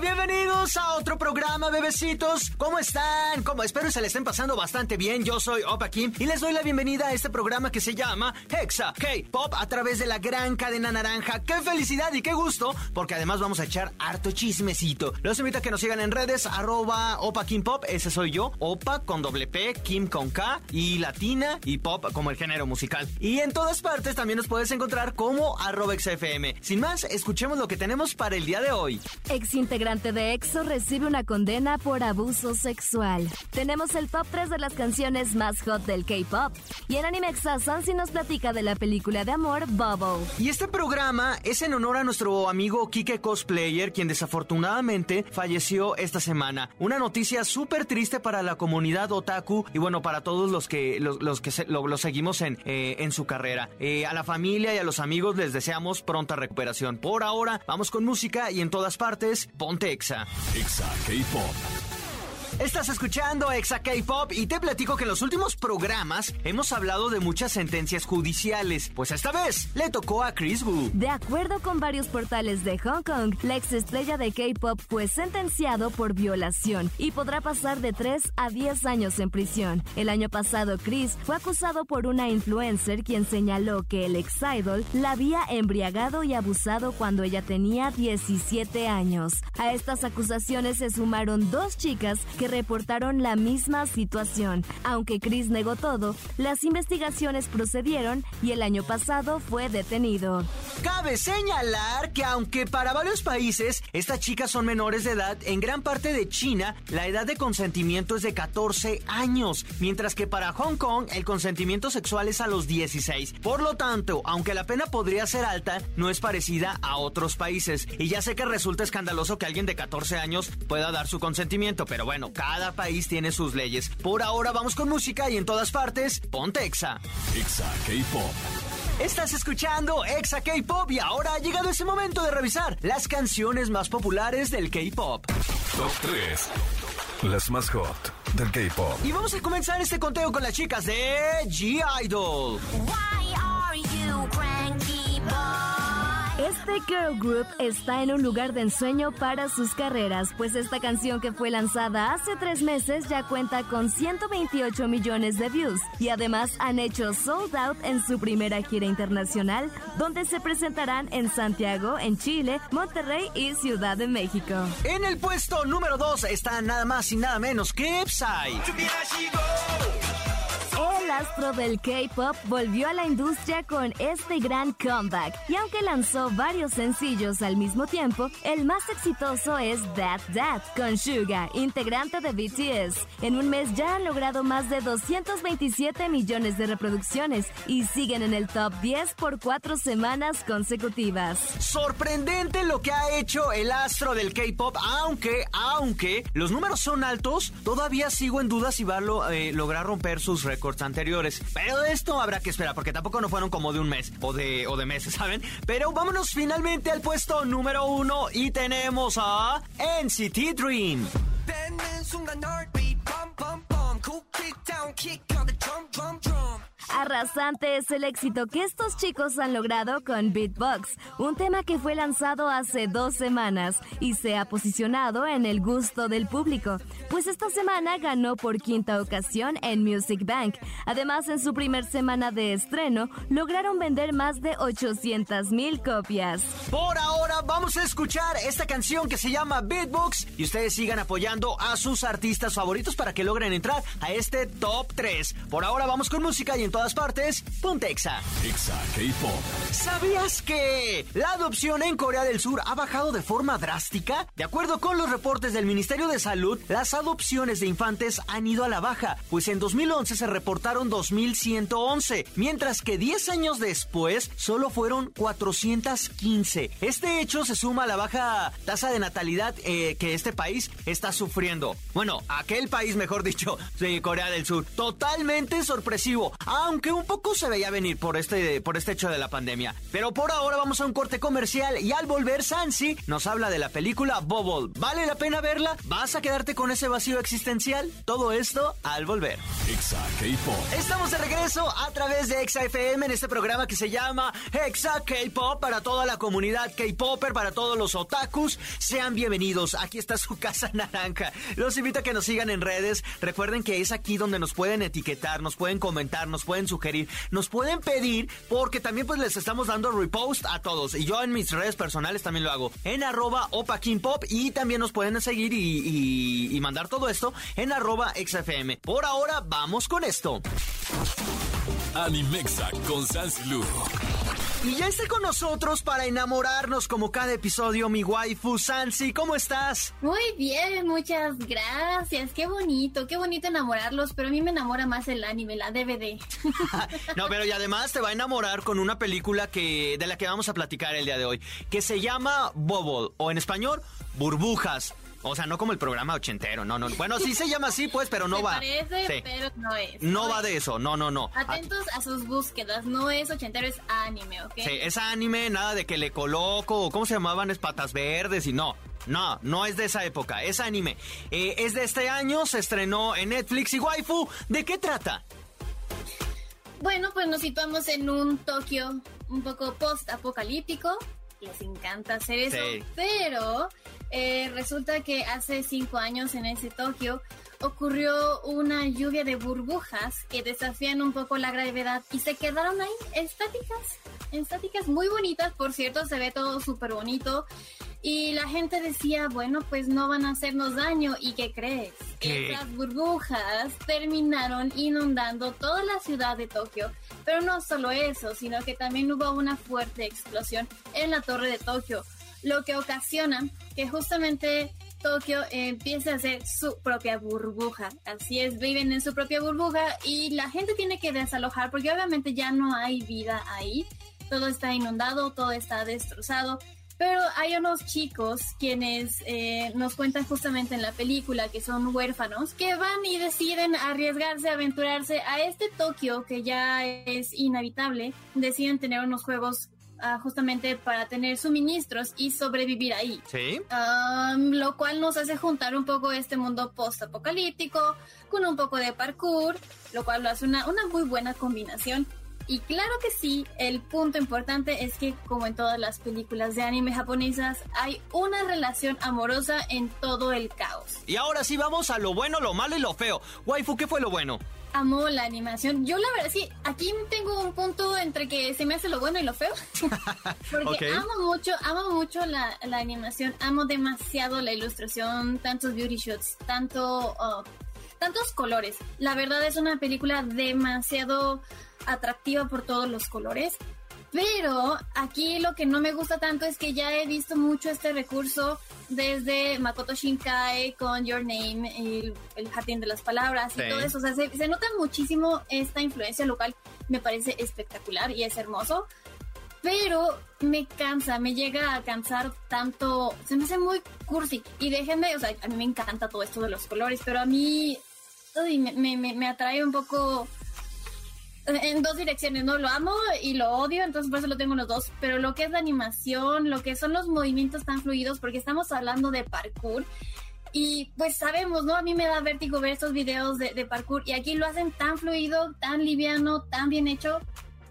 Bienvenidos a otro programa, bebecitos. ¿Cómo están? ¿Cómo? Espero se le estén pasando bastante bien. Yo soy Opa Kim y les doy la bienvenida a este programa que se llama Hexa K-Pop a través de la gran cadena naranja. ¡Qué felicidad y qué gusto! Porque además vamos a echar harto chismecito. Los invito a que nos sigan en redes, arroba Opa Kim Pop, ese soy yo. Opa con doble P, Kim con K y latina y pop como el género musical. Y en todas partes también nos puedes encontrar como arroba XFM. Sin más, escuchemos lo que tenemos para el día de hoy. Ex integrante de EXO recibe una condena por abuso sexual. Tenemos el top 3 de las canciones más hot del K-pop. Y en Animexa, Sansi nos platica de la película de amor Bubble. Y este programa es en honor a nuestro amigo Kike Cosplayer, quien desafortunadamente falleció esta semana. Una noticia súper triste para la comunidad otaku y bueno, para todos los que, los, que lo, seguimos en, eh, en su carrera. Eh, a la familia y a los amigos les deseamos pronta recuperación. Por ahora, vamos con música y en todas partes, ponte Exa. Exa K-Pop. Estás escuchando Exa K-Pop y te platico que en los últimos programas hemos hablado de muchas sentencias judiciales. Pues esta vez le tocó a Chris Wu. De acuerdo con varios portales de Hong Kong, la ex estrella de K-Pop fue sentenciado por violación y podrá pasar de 3 a 10 años en prisión. El año pasado, Chris fue acusado por una influencer quien señaló que el ex idol la había embriagado y abusado cuando ella tenía 17 años. A estas acusaciones se sumaron dos chicas que reportaron la misma situación. Aunque Chris negó todo, las investigaciones procedieron y el año pasado fue detenido. Cabe señalar que aunque para varios países estas chicas son menores de edad, en gran parte de China la edad de consentimiento es de 14 años, mientras que para Hong Kong el consentimiento sexual es a los 16. Por lo tanto, aunque la pena podría ser alta, no es parecida a otros países. Y ya sé que resulta escandaloso que alguien de 14 años pueda dar su consentimiento, pero bueno, cada país tiene sus leyes. Por ahora vamos con música y en todas partes, ponte Exa. Exa K-Pop. Estás escuchando Exa K-Pop y ahora ha llegado ese momento de revisar las canciones más populares del K-Pop. Top 3. Las más hot del K-Pop. Y vamos a comenzar este conteo con las chicas de G-Idol. Why are you cranky este girl group está en un lugar de ensueño para sus carreras, pues esta canción que fue lanzada hace tres meses ya cuenta con 128 millones de views y además han hecho sold out en su primera gira internacional, donde se presentarán en Santiago, en Chile, Monterrey y Ciudad de México. En el puesto número 2 está nada más y nada menos que Psy. El astro del K-pop volvió a la industria con este gran comeback y aunque lanzó varios sencillos al mismo tiempo, el más exitoso es That That con Suga, integrante de BTS. En un mes ya han logrado más de 227 millones de reproducciones y siguen en el top 10 por cuatro semanas consecutivas. Sorprendente lo que ha hecho el astro del K-pop, aunque, aunque los números son altos, todavía sigo en duda si va a eh, lograr romper sus récords anteriores. Pero de esto habrá que esperar, porque tampoco no fueron como de un mes o de, o de meses, ¿saben? Pero vámonos finalmente al puesto número uno y tenemos a NCT Dream. Arrasante es el éxito que estos chicos han logrado con Beatbox, un tema que fue lanzado hace dos semanas y se ha posicionado en el gusto del público, pues esta semana ganó por quinta ocasión en Music Bank. Además, en su primer semana de estreno, lograron vender más de 800 mil copias. Por ahora, vamos a escuchar esta canción que se llama Beatbox y ustedes sigan apoyando a sus artistas favoritos para que logren entrar a este top 3. Por ahora, vamos con música y en todas partes, ponte Exa. Exa K-Pop. ¿Sabías que la adopción en Corea del Sur ha bajado de forma drástica? De acuerdo con los reportes del Ministerio de Salud, las adopciones de infantes han ido a la baja, pues en 2011 se reportaron 2.111, mientras que 10 años después solo fueron 415. Este hecho se suma a la baja tasa de natalidad eh, que este país está sufriendo. Bueno, aquel país, mejor dicho, de Corea del Sur. Totalmente sorpresivo. Aunque un poco se veía venir por este, por este hecho de la pandemia. Pero por ahora vamos a un corte comercial y al volver Sansi nos habla de la película Bubble. ¿Vale la pena verla? ¿Vas a quedarte con ese vacío existencial? Todo esto al volver. Exa K-Pop. Estamos de regreso a través de Exa FM en este programa que se llama Exa K-Pop para toda la comunidad K-Popper, para todos los otakus. Sean bienvenidos. Aquí está su casa naranja. Los invito a que nos sigan en redes. Recuerden que es aquí donde nos pueden etiquetar, nos pueden comentar, nos pueden sugerir, nos pueden pedir, porque también pues les estamos dando repost a todos. Y yo en mis redes personales también lo hago. En arroba Opa Pop y también nos pueden seguir y, mandar todo esto en arroba XFM. Por ahora, vamos con esto. Animexa con Lu. Y ya está con nosotros para enamorarnos como cada episodio mi waifu Sansi. ¿Cómo estás? Muy bien, muchas gracias. Qué bonito, qué bonito enamorarlos, pero a mí me enamora más el anime, la DVD. no, pero y además te va a enamorar con una película que de la que vamos a platicar el día de hoy, que se llama Bubble o en español Burbujas. O sea, no como el programa ochentero, no, no. Bueno, sí se llama así, pues, pero no va. Parece, pero no es. No, va de eso, no, no, no. Atentos a sus búsquedas, no es ochentero, es anime, ¿ok? Sí, es anime, nada de que le coloco, ¿cómo se llamaban? Es patas verdes y no. No, no es de esa época, es anime. Eh, es de este año, se estrenó en Netflix y waifu, ¿de qué trata? Bueno, pues nos situamos en un Tokio un poco post-apocalíptico. Les encanta hacer eso, pero eh, resulta que hace cinco años en ese Tokio ocurrió una lluvia de burbujas que desafían un poco la gravedad y se quedaron ahí estáticas, estáticas muy bonitas, por cierto, se ve todo súper bonito. Y la gente decía, bueno, pues no van a hacernos daño. ¿Y qué crees? Esas burbujas terminaron inundando toda la ciudad de Tokio. Pero no solo eso, sino que también hubo una fuerte explosión en la torre de Tokio lo que ocasiona que justamente Tokio empiece a hacer su propia burbuja. Así es, viven en su propia burbuja y la gente tiene que desalojar porque obviamente ya no hay vida ahí. Todo está inundado, todo está destrozado. Pero hay unos chicos quienes eh, nos cuentan justamente en la película que son huérfanos, que van y deciden arriesgarse, aventurarse a este Tokio que ya es inhabitable. Deciden tener unos juegos Ah, justamente para tener suministros y sobrevivir ahí. Sí. lo cual nos hace juntar un poco este mundo post-apocalíptico con un poco de parkour, lo cual lo hace una, una muy buena combinación. Y claro que sí, el punto importante es que, como en todas las películas de anime japonesas, hay una relación amorosa en todo el caos. Y ahora sí vamos a lo bueno, lo malo y lo feo. Waifu, ¿qué fue lo bueno? Amo la animación. Yo la verdad sí, aquí tengo un punto entre que se me hace lo bueno y lo feo. Porque amo mucho, amo mucho la, animación, amo demasiado la ilustración, tantos beauty shots, tanto, uh, tantos colores. La verdad es una película demasiado atractiva por todos los colores. Pero aquí lo que no me gusta tanto es que ya he visto mucho este recurso desde Makoto Shinkai con Your Name, el, el jardín de las palabras y todo eso. O sea, se, se, nota muchísimo esta influencia local. Me parece espectacular y es hermoso. Pero me cansa, me llega a cansar tanto. Se me hace muy cursi. Y déjenme, o sea, a mí me encanta todo esto de los colores, pero a mí me, me, me atrae un poco en dos direcciones, ¿no? Lo amo y lo odio, entonces por eso lo tengo los dos. Pero lo que es la animación, lo que son los movimientos tan fluidos, porque estamos hablando de parkour. Y pues sabemos, ¿no? A mí me da vértigo ver estos videos de, de parkour y aquí lo hacen tan fluido, tan liviano, tan bien hecho,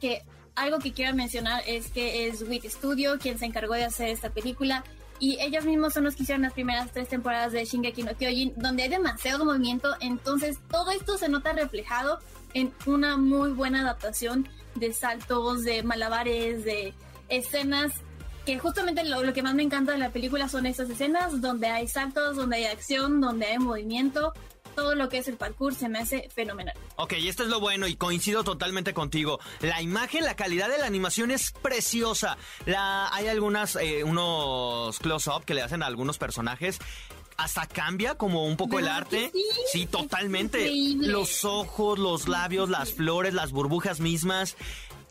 que algo que quiero mencionar es que es WIT Studio quien se encargó de hacer esta película y ellos mismos son los que hicieron las primeras tres temporadas de Shingeki no Kyojin, donde hay demasiado movimiento, entonces todo esto se nota reflejado en una muy buena adaptación de saltos, de malabares, de escenas que justamente lo, que más me encanta de la película son esas escenas donde hay saltos, donde hay acción, donde hay movimiento. Todo lo que es el parkour se me hace fenomenal. Ok, esto es lo bueno y coincido totalmente contigo. La imagen, la calidad de la animación es preciosa. La, hay algunas, eh, unos close-up que le hacen a algunos personajes hasta cambia como un poco el arte. Sí, totalmente. Los ojos, los labios, las flores, las burbujas mismas.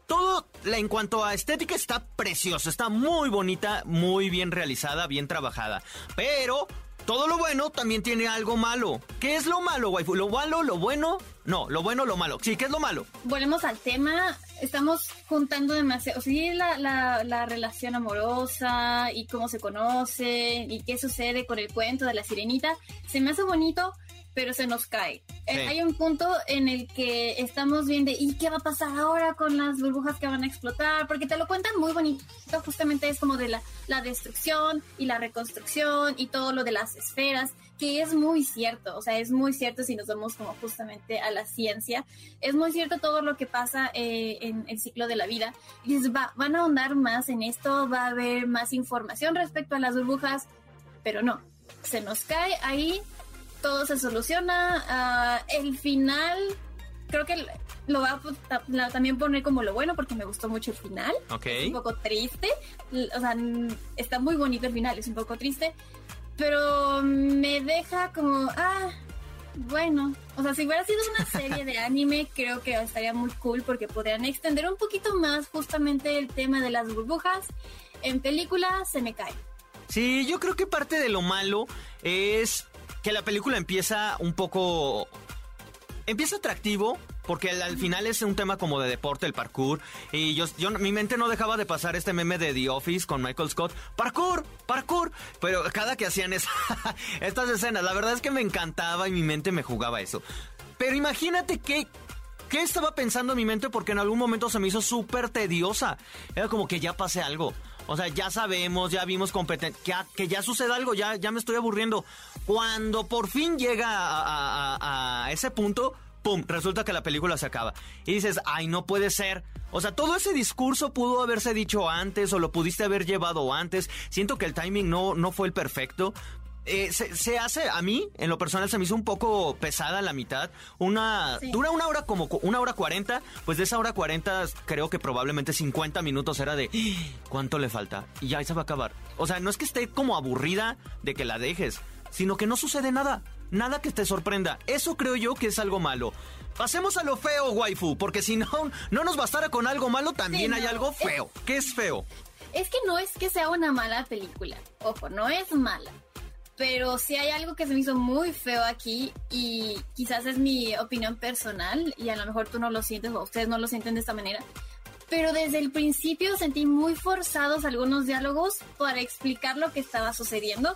Todo en cuanto a estética está precioso, está muy bonita, muy bien realizada, bien trabajada. Pero todo lo bueno también tiene algo malo. ¿Qué es lo malo, waifu? ¿Lo malo, lo bueno? No, lo bueno, lo malo. Sí, ¿qué es lo malo? Volvemos al tema. Estamos juntando demasiado. Sí, la, la, la relación amorosa y cómo se conoce y qué sucede con el cuento de la sirenita. Se me hace bonito, pero se nos cae. Eh, hay un punto en el que estamos viendo, ¿y qué va a pasar ahora con las burbujas que van a explotar? Porque te lo cuentan muy bonito, justamente es como de la, la destrucción y la reconstrucción y todo lo de las esferas, que es muy cierto, o sea, es muy cierto si nos vamos como justamente a la ciencia, es muy cierto todo lo que pasa eh, en el ciclo de la vida. Y va, van a ahondar más en esto, va a haber más información respecto a las burbujas, pero no, se nos cae ahí todo se soluciona. Ah, el final, creo que lo va a también poner como lo bueno porque me gustó mucho el final. Es un poco triste. O sea, está muy bonito el final, es un poco triste. Pero me deja como, ah, bueno. O sea, si hubiera sido una serie de anime, creo que estaría muy cool porque podrían extender un poquito más justamente el tema de las burbujas. En película se me cae. Sí, yo creo que parte de lo malo es que la película empieza un poco... Empieza atractivo, porque al, final es un tema como de deporte, el parkour. Y yo, yo, mi mente no dejaba de pasar este meme de The Office con Michael Scott. Parkour, parkour. Pero cada que hacían estas escenas, la verdad es que me encantaba y mi mente me jugaba eso. Pero imagínate que ¿Qué estaba pensando mi mente? Porque en algún momento se me hizo súper tediosa. Era como que ya pase algo. O sea, ya sabemos, ya vimos competencia, que, ya suceda algo, ya, ya me estoy aburriendo. Cuando por fin llega a, ese punto, ¡pum! Resulta que la película se acaba. Y dices, ay, no puede ser. O sea, todo ese discurso pudo haberse dicho antes o lo pudiste haber llevado antes. Siento que el timing no, no fue el perfecto. Eh, se, hace, a mí, en lo personal, se me hizo un poco pesada la mitad. Una, dura una hora como una hora cuarenta, pues de esa hora cuarenta creo que probablemente 50 minutos era de ¡Ah! ¿cuánto le falta? Y ya se va a acabar. O sea, no es que esté como aburrida de que la dejes, sino que no sucede nada. Nada que te sorprenda. Eso creo yo que es algo malo. Pasemos a lo feo, waifu, porque si no, no nos bastara con algo malo, también hay algo feo. ¿Qué es feo? Es que no es que sea una mala película. Ojo, no es mala pero sí hay algo que se me hizo muy feo aquí y quizás es mi opinión personal y a lo mejor tú no lo sientes o ustedes no lo sienten de esta manera. Pero desde el principio sentí muy forzados algunos diálogos para explicar lo que estaba sucediendo.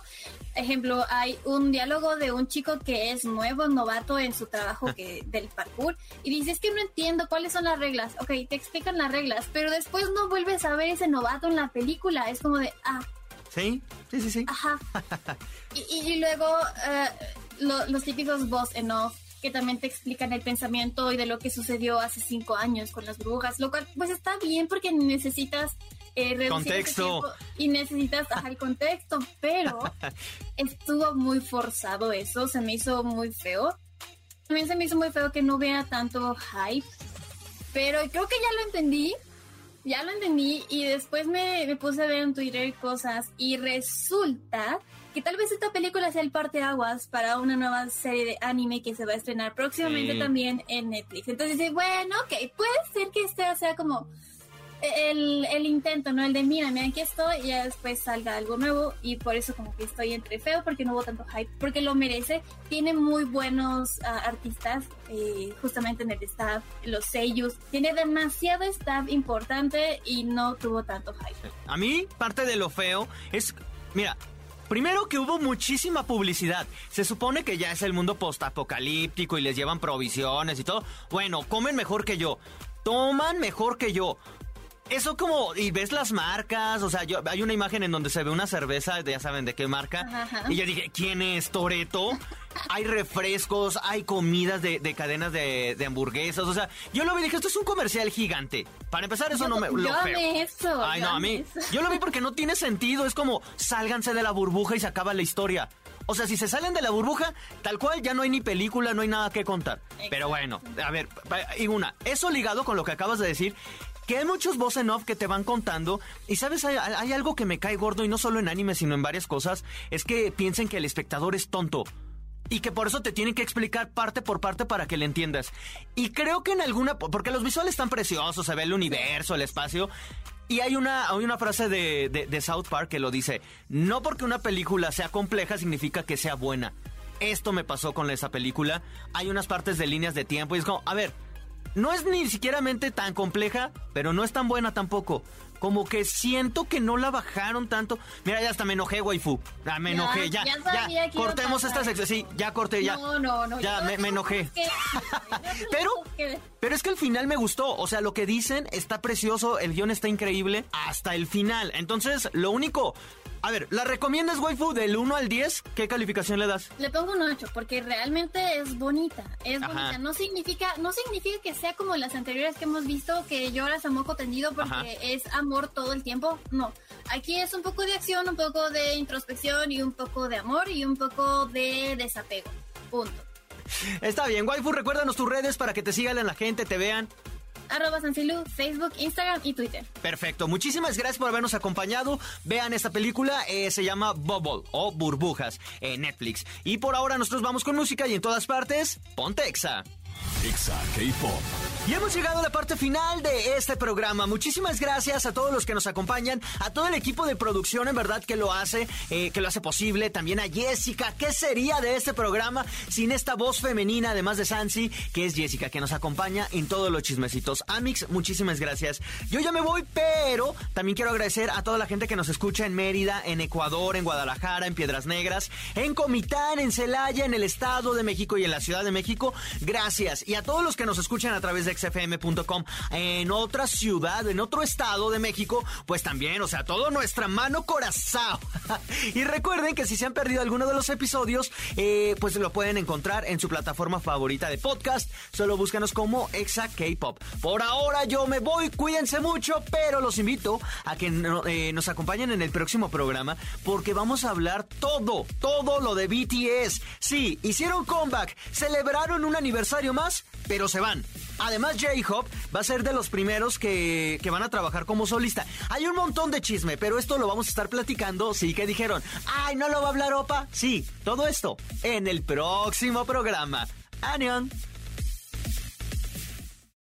Ejemplo, hay un diálogo de un chico que es nuevo, novato en su trabajo que, del parkour y dice, es que no entiendo cuáles son las reglas. Ok, te explican las reglas, pero después no vuelves a ver ese novato en la película. Es como de, ah, Sí, sí, sí, sí. Ajá. y, luego eh, los típicos voz en off que también te explican el pensamiento y de lo que sucedió hace cinco años con las brujas, lo cual pues está bien porque necesitas eh, contexto y necesitas el contexto, pero estuvo muy forzado eso, se me hizo muy feo. También se me hizo muy feo que no vea tanto hype, pero creo que ya lo entendí ya lo entendí y después me, puse a ver en Twitter cosas y resulta que tal vez esta película sea el parteaguas para una nueva serie de anime que se va a estrenar próximamente también en Netflix. Entonces dice, bueno, ok, puede ser que este sea como el, el, intento, ¿no? El de mira, mira, aquí estoy y ya después salga algo nuevo y por eso como que estoy entre feo porque no hubo tanto hype, porque lo merece. Tiene muy buenos ah, artistas eh, justamente en el staff, los sellos. Tiene demasiado staff importante y no tuvo tanto hype. A mí parte de lo feo es, mira, Primero que hubo muchísima publicidad. Se supone que ya es el mundo postapocalíptico y les llevan provisiones y todo. Bueno, comen mejor que yo. Toman mejor que yo. Eso como, y ves las marcas, o sea, yo, hay una imagen en donde se ve una cerveza, ya saben de qué marca, y yo dije, ¿quién es Toreto? hay refrescos, hay comidas de, cadenas de, hamburguesas, o sea, yo lo vi y dije, esto es un comercial gigante. Para empezar, eso no me... Lo yo Eso, Ay, no, a mí, yo lo vi porque no tiene sentido, es como, sálganse de la burbuja y se acaba la historia. O sea, si se salen de la burbuja, tal cual ya no hay ni película, no hay nada que contar. Pero bueno, a ver, y una, eso ligado con lo que acabas de decir, que hay muchos voz en off que te van contando y sabes, hay, algo que me cae gordo y no solo en anime, sino en varias cosas, es que piensen que el espectador es tonto. Y que por eso te tienen que explicar parte por parte para que le entiendas. Y creo que en alguna... Porque los visuales están preciosos, se ve el universo, el espacio. Y hay una, hay una frase de, de, South Park que lo dice, no porque una película sea compleja significa que sea buena. Esto me pasó con esa película. Hay unas partes de líneas de tiempo y es como, a ver, no es ni siquiera tan compleja, pero no es tan buena tampoco. Como que siento que no la bajaron tanto. Mira, ya hasta me enojé, waifu. Ya, me enojé, ya. Ya, cortemos esta sección. Sí, ya corté, ya. No, no, no. Ya, me, enojé. pero, pero es que el final me gustó. O sea, lo que dicen está precioso, el guion está increíble hasta el final. Entonces, lo único a ver, ¿la recomiendas, waifu, del 1 al 10? ¿Qué calificación le das? Le pongo un 8 porque realmente es bonita. Es bonita. No significa, no significa que sea como las anteriores que hemos visto, que lloras a moco tendido porque es amor todo el tiempo. No. Aquí es un poco de acción, un poco de introspección y un poco de amor y un poco de desapego. Punto. Está bien, waifu, recuérdanos tus redes para que te sigan la gente, te vean arroba Sancilu, Facebook, Instagram y Twitter. Perfecto, muchísimas gracias por habernos acompañado. Vean esta película, eh, se llama Bubble o Burbujas en Netflix. Y por ahora nosotros vamos con música y en todas partes, Pontexa. Exa. Y hemos llegado a la parte final de este programa. Muchísimas gracias a todos los que nos acompañan, a todo el equipo de producción, en verdad, que lo hace, eh, que lo hace posible. También a Jessica. ¿Qué sería de este programa sin esta voz femenina, además de Sansi, que es Jessica, que nos acompaña en todos los chismecitos? Amix, muchísimas gracias. Yo ya me voy, pero también quiero agradecer a toda la gente que nos escucha en Mérida, en Ecuador, en Guadalajara, en Piedras Negras, en Comitán, en Celaya, en el Estado de México y en la Ciudad de México. Gracias. Y a todos los que nos escuchan a través de xfm.com en otra ciudad, en otro estado de México, pues también, o sea, todo nuestra mano corazón. y recuerden que si se han perdido alguno de los episodios, eh, pues lo pueden encontrar en su plataforma favorita de podcast. Solo búscanos como Exa K-Pop. Por ahora yo me voy, cuídense mucho, pero los invito a que eh, nos acompañen en el próximo programa porque vamos a hablar todo, todo lo de BTS. Sí, hicieron comeback, celebraron un aniversario más, pero se van. Además, J-Hop va a ser de los primeros que, van a trabajar como solista. Hay un montón de chisme, pero esto lo vamos a estar platicando. Sí, que dijeron, ay, ¿no lo va a hablar Opa? Sí, todo esto en el próximo programa. Anion.